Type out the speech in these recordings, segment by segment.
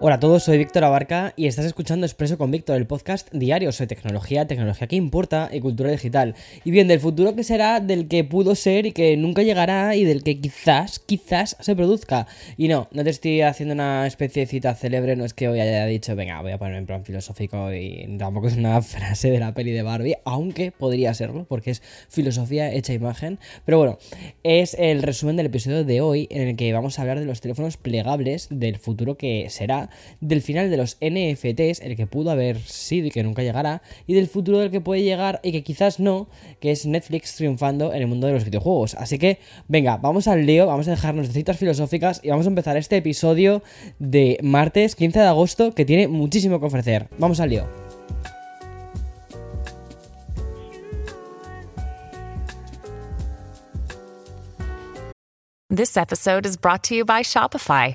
Hola a todos, soy Víctor Abarca y estás escuchando Expreso con Víctor, el podcast diario sobre tecnología, tecnología que importa y cultura digital. Y bien, del futuro que será, del que pudo ser y que nunca llegará y del que quizás, quizás se produzca. Y no, no te estoy haciendo una especie de cita célebre, no es que hoy haya dicho, venga, voy a ponerme en plan filosófico y tampoco es una frase de la peli de Barbie, aunque podría serlo, porque es filosofía hecha imagen. Pero bueno, es el resumen del episodio de hoy en el que vamos a hablar de los teléfonos plegables del futuro que será del final de los NFTs, el que pudo haber sido y que nunca llegará, y del futuro del que puede llegar y que quizás no, que es Netflix triunfando en el mundo de los videojuegos. Así que, venga, vamos al lío, vamos a dejarnos de citas filosóficas y vamos a empezar este episodio de martes 15 de agosto que tiene muchísimo que ofrecer. Vamos al lío. This episode is brought to you by Shopify.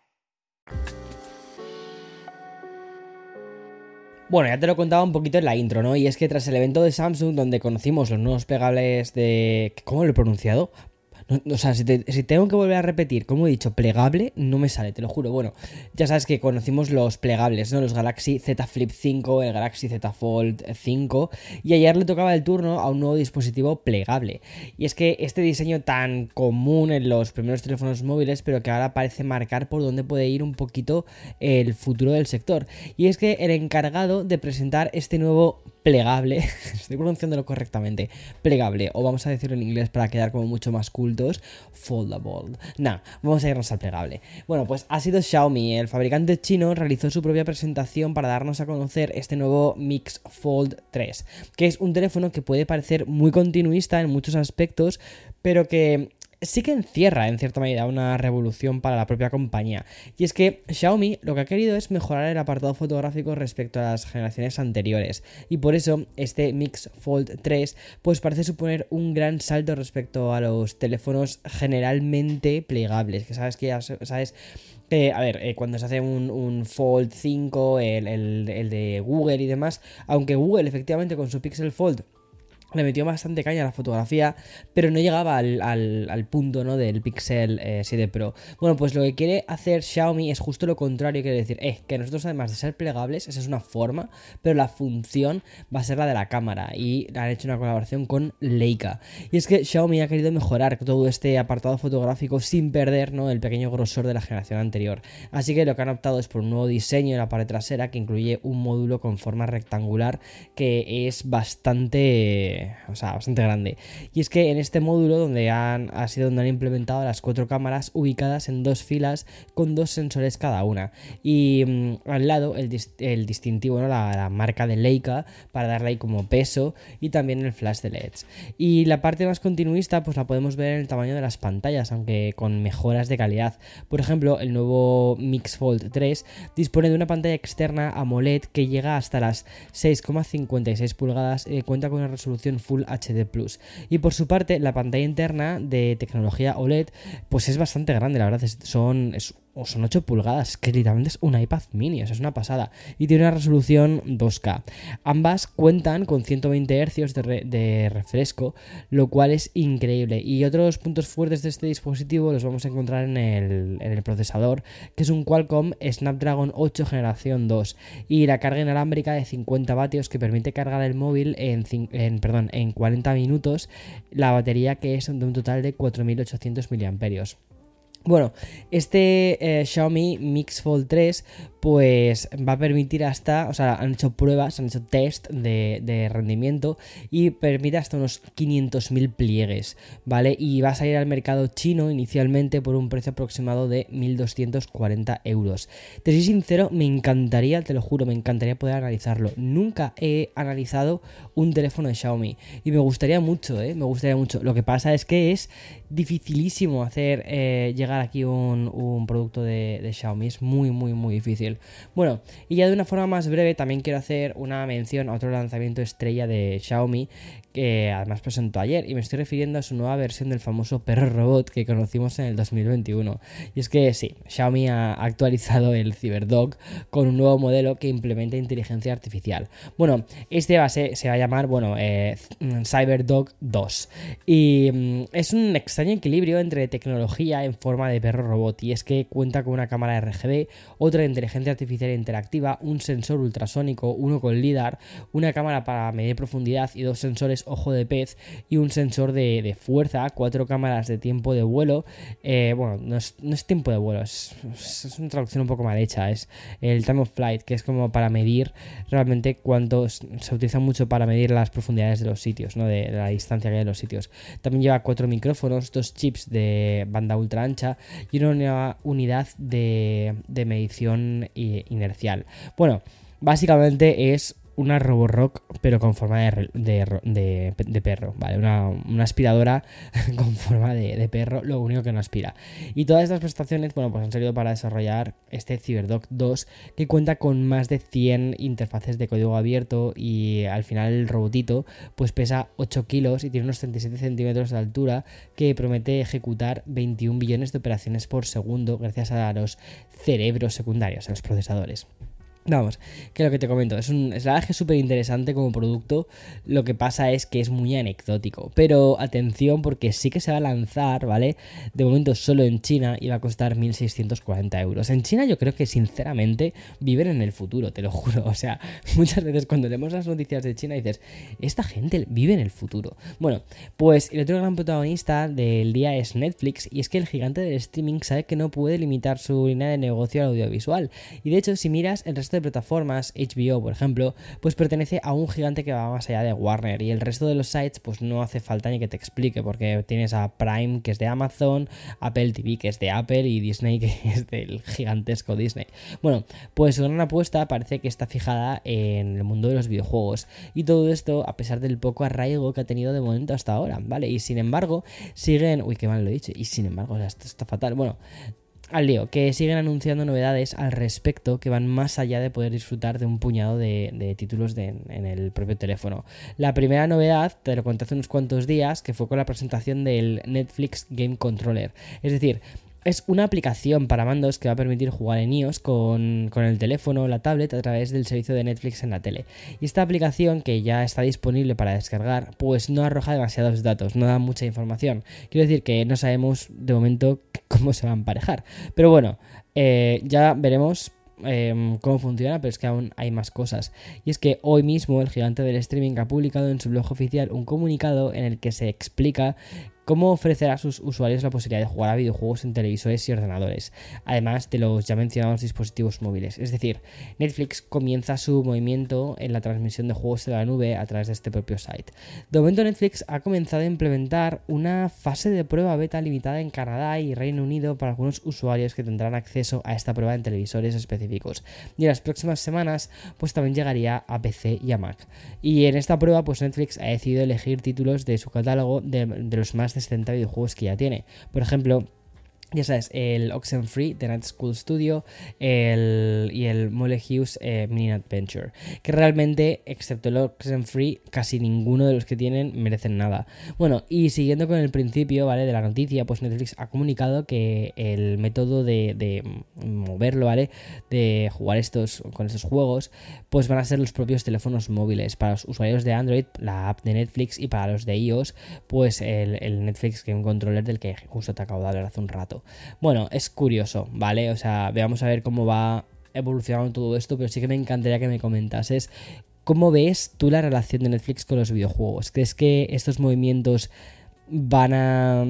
Bueno, ya te lo contaba un poquito en la intro, ¿no? Y es que tras el evento de Samsung, donde conocimos los nuevos plegables de. ¿Cómo lo he pronunciado? O sea, si, tengo que volver a repetir, como he dicho, plegable, no me sale, te lo juro. Bueno, ya sabes que conocimos los plegables, ¿no? Los Galaxy Z Flip 5, el Galaxy Z Fold 5. Y ayer le tocaba el turno a un nuevo dispositivo plegable. Y es que este diseño tan común en los primeros teléfonos móviles, pero que ahora parece marcar por dónde puede ir un poquito el futuro del sector. Y es que el encargado de presentar este nuevo plegable, estoy pronunciándolo correctamente, plegable, o vamos a decirlo en inglés para quedar como mucho más cultos, foldable. Nah, vamos a irnos al plegable. Bueno, pues ha sido Xiaomi, el fabricante chino realizó su propia presentación para darnos a conocer este nuevo Mix Fold 3, que es un teléfono que puede parecer muy continuista en muchos aspectos, pero que sí que encierra en cierta medida una revolución para la propia compañía. Y es que Xiaomi lo que ha querido es mejorar el apartado fotográfico respecto a las generaciones anteriores. Y por eso este Mix Fold 3 pues parece suponer un gran salto respecto a los teléfonos generalmente plegables. Que sabes que ya sabes a ver, eh, cuando se hace un, Fold 5, el, el, de Google y demás, aunque Google efectivamente con su Pixel Fold le metió bastante caña a la fotografía, pero no llegaba al, punto ¿no? del Pixel 7 eh, Pro. Bueno, pues lo que quiere hacer Xiaomi es justo lo contrario, quiere decir, eh, que nosotros además de ser plegables, esa es una forma, pero la función va a ser la de la cámara y han hecho una colaboración con Leica. Y es que Xiaomi ha querido mejorar todo este apartado fotográfico sin perder ¿no? el pequeño grosor de la generación anterior. Así que lo que han optado es por un nuevo diseño en la pared trasera que incluye un módulo con forma rectangular que es bastante o sea, bastante grande. Y es que en este módulo donde han, ha sido donde han implementado las cuatro cámaras ubicadas en dos filas con dos sensores cada una. Y mm, al lado el, distintivo, ¿no? La, marca de Leica para darle ahí como peso y también el flash de LEDs. Y la parte más continuista pues la podemos ver en el tamaño de las pantallas, aunque con mejoras de calidad. Por ejemplo, el nuevo Mix Fold 3 dispone de una pantalla externa AMOLED que llega hasta las 6,56 pulgadas y cuenta con una resolución Full HD Plus. Y por su parte, la pantalla interna de tecnología OLED, pues es bastante grande, la verdad, son, o son 8 pulgadas, que literalmente es un iPad mini, o sea, es una pasada. Y tiene una resolución 2K. Ambas cuentan con 120 Hz de, refresco, lo cual es increíble. Y otros puntos fuertes de este dispositivo los vamos a encontrar en el, procesador, que es un Qualcomm Snapdragon 8 generación 2. Y la carga inalámbrica de 50 vatios que permite cargar el móvil en, perdón, en 40 minutos. La batería que es de un total de 4800 mAh. Bueno, este eh, Xiaomi Mix Fold 3 pues va a permitir hasta, o sea, han hecho pruebas, han hecho test de, rendimiento y permite hasta unos 500.000 pliegues, ¿vale? Y va a salir al mercado chino inicialmente por un precio aproximado de 1.240 euros. Te soy sincero, me encantaría, te lo juro, me encantaría poder analizarlo. Nunca he analizado un teléfono de Xiaomi y me gustaría mucho, ¿eh? Me gustaría mucho. Lo que pasa es que es dificilísimo hacer eh, llegar aquí un, producto de, Xiaomi. Es muy, muy, muy difícil. Bueno, y ya de una forma más breve también quiero hacer una mención a otro lanzamiento estrella de Xiaomi que además presentó ayer y me estoy refiriendo a su nueva versión del famoso perro robot que conocimos en el 2021. Y es que sí, Xiaomi ha actualizado el CyberDog con un nuevo modelo que implementa inteligencia artificial. Bueno, este va se va a llamar, bueno, eh, CyberDog 2 y mm, es un extraño equilibrio entre tecnología en forma de perro robot y es que cuenta con una cámara RGB, otra de inteligencia artificial interactiva, un sensor ultrasónico, uno con LIDAR, una cámara para medir profundidad y dos sensores ojo de pez y un sensor de, fuerza, cuatro cámaras de tiempo de vuelo. Eh, bueno, no es, tiempo de vuelo, es, una traducción un poco mal hecha. Es el time of flight, que es como para medir realmente cuánto se utiliza mucho para medir las profundidades de los sitios, ¿no? de, la distancia que hay en los sitios. También lleva cuatro micrófonos, dos chips de banda ultra ancha y una unidad de, de medición inercial. Bueno, básicamente es una Roborock, pero con forma de, de, perro, ¿vale? Una, aspiradora con forma de, perro, lo único que no aspira. Y todas estas prestaciones, bueno, pues han servido para desarrollar este CyberDog 2, que cuenta con más de 100 interfaces de código abierto y al final el robotito, pues pesa 8 kilos y tiene unos 37 centímetros de altura, que promete ejecutar 21 billones de operaciones por segundo gracias a los cerebros secundarios, a los procesadores. Vamos, que lo que te comento, es un es súper interesante como producto, lo que pasa es que es muy anecdótico, pero atención porque sí que se va a lanzar, ¿vale? De momento solo en China y va a costar 1.640 euros. En China yo creo que sinceramente viven en el futuro, te lo juro, o sea, muchas veces cuando leemos las noticias de China dices, esta gente vive en el futuro. Bueno, pues el otro gran protagonista del día es Netflix y es que el gigante del streaming sabe que no puede limitar su línea de negocio al audiovisual y de hecho si miras el resto de plataformas, HBO por ejemplo, pues pertenece a un gigante que va más allá de Warner y el resto de los sites pues no hace falta ni que te explique porque tienes a Prime que es de Amazon, Apple TV que es de Apple y Disney que es del gigantesco Disney. Bueno, pues su gran apuesta parece que está fijada en el mundo de los videojuegos y todo esto a pesar del poco arraigo que ha tenido de momento hasta ahora, ¿vale? Y sin embargo siguen, uy, qué mal lo he dicho, y sin embargo, esto está fatal, bueno, al lío, que siguen anunciando novedades al respecto que van más allá de poder disfrutar de un puñado de, títulos en el propio teléfono. La primera novedad, te lo conté hace unos cuantos días, que fue con la presentación del Netflix Game Controller. Es decir, es una aplicación para mandos que va a permitir jugar en iOS con, el teléfono o la tablet a través del servicio de Netflix en la tele. Y esta aplicación, que ya está disponible para descargar, pues no arroja demasiados datos, no da mucha información. Quiero decir que no sabemos de momento cómo se va a emparejar. Pero bueno, eh, ya veremos em, cómo funciona, pero es que aún hay más cosas. Y es que hoy mismo el gigante del streaming ha publicado en su blog oficial un comunicado en el que se explica cómo ofrecer a sus usuarios la posibilidad de jugar a videojuegos en televisores y ordenadores, además de los ya mencionados dispositivos móviles. Es decir, Netflix comienza su movimiento en la transmisión de juegos de la nube a través de este propio site. De momento Netflix ha comenzado a implementar una fase de prueba beta limitada en Canadá y Reino Unido para algunos usuarios que tendrán acceso a esta prueba en televisores específicos. Y en las próximas semanas pues también llegaría a PC y a Mac. Y en esta prueba pues Netflix ha decidido elegir títulos de su catálogo de, de los más 70 videojuegos que ya tiene. Por ejemplo, ya sabes, el Oxenfree de Night School Studio el, y el Mole Hughes eh, Mini Adventure. Que realmente, excepto el Oxenfree, casi ninguno de los que tienen merecen nada. Bueno, y siguiendo con el principio, ¿vale? De la noticia, pues Netflix ha comunicado que el método de, de moverlo, ¿vale? De jugar estos con estos juegos, pues van a ser los propios teléfonos móviles. Para los usuarios de Android, la app de Netflix y para los de iOS, pues el, el Netflix Game Controller del que justo te acabo de hablar hace un rato. Bueno, es curioso, ¿vale? O sea, veamos a ver cómo va evolucionando todo esto, pero sí que me encantaría que me comentases cómo ves tú la relación de Netflix con los videojuegos. ¿Crees que estos movimientos van a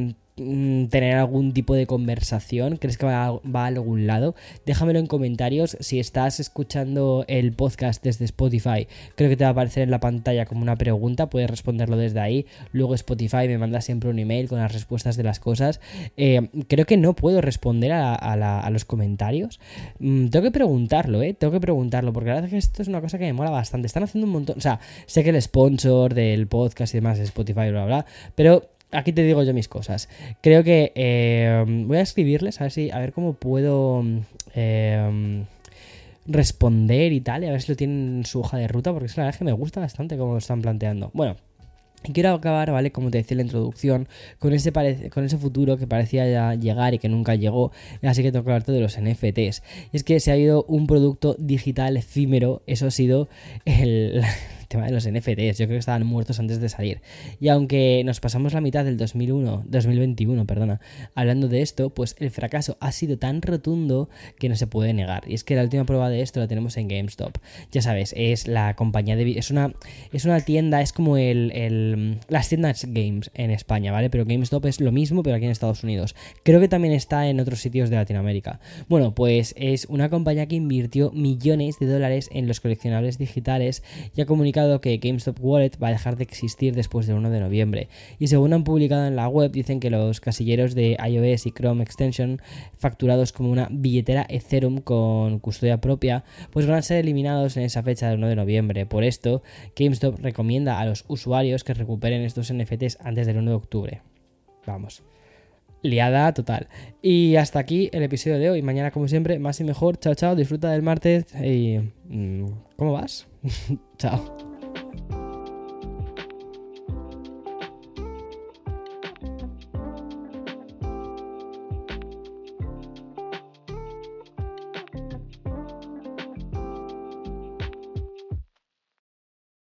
tener algún tipo de conversación? ¿Crees que va a, algún lado? Déjamelo en comentarios. Si estás escuchando el podcast desde Spotify, creo que te va a aparecer en la pantalla como una pregunta. Puedes responderlo desde ahí. Luego Spotify me manda siempre un email con las respuestas de las cosas. Eh, creo que no puedo responder a, los comentarios. Mm, tengo que preguntarlo, ¿eh? Tengo que preguntarlo porque la verdad es que esto es una cosa que me mola bastante. Están haciendo un montón. O sea, sé que el sponsor del podcast y demás es Spotify, bla, bla, bla. Pero aquí te digo yo mis cosas. Creo que eh, voy a escribirles a ver si, a ver cómo puedo eh, responder y tal, y a ver si lo tienen en su hoja de ruta, porque es la verdad que me gusta bastante cómo lo están planteando. Bueno. Y quiero acabar, ¿vale? Como te decía en la introducción, con ese, con ese futuro que parecía ya llegar y que nunca llegó. Así que tengo que hablarte de los NFTs. Y es que se ha ido un producto digital efímero, eso ha sido el, tema de los NFTs. Yo creo que estaban muertos antes de salir. Y aunque nos pasamos la mitad del 2001, 2021, perdona, hablando de esto, pues el fracaso ha sido tan rotundo que no se puede negar. Y es que la última prueba de esto la tenemos en GameStop. Ya sabes, es la compañía de... Es una, es una tienda, es como el, el, las tiendas games en España, ¿vale? Pero GameStop es lo mismo, pero aquí en Estados Unidos. Creo que también está en otros sitios de Latinoamérica. Bueno, pues es una compañía que invirtió millones de dólares en los coleccionables digitales y ha comunicado que GameStop Wallet va a dejar de existir después del 1 de noviembre. Y según han publicado en la web, dicen que los casilleros de iOS y Chrome Extension, facturados como una billetera Ethereum con custodia propia, pues van a ser eliminados en esa fecha del 1 de noviembre. Por esto, GameStop recomienda a los usuarios que recuperen estos NFTs antes del 1 de octubre. Vamos liada total. Y hasta aquí el episodio de hoy. Mañana, como siempre, más y mejor. Chao, chao. Disfruta del martes. Mm, ¿Cómo vas? chao.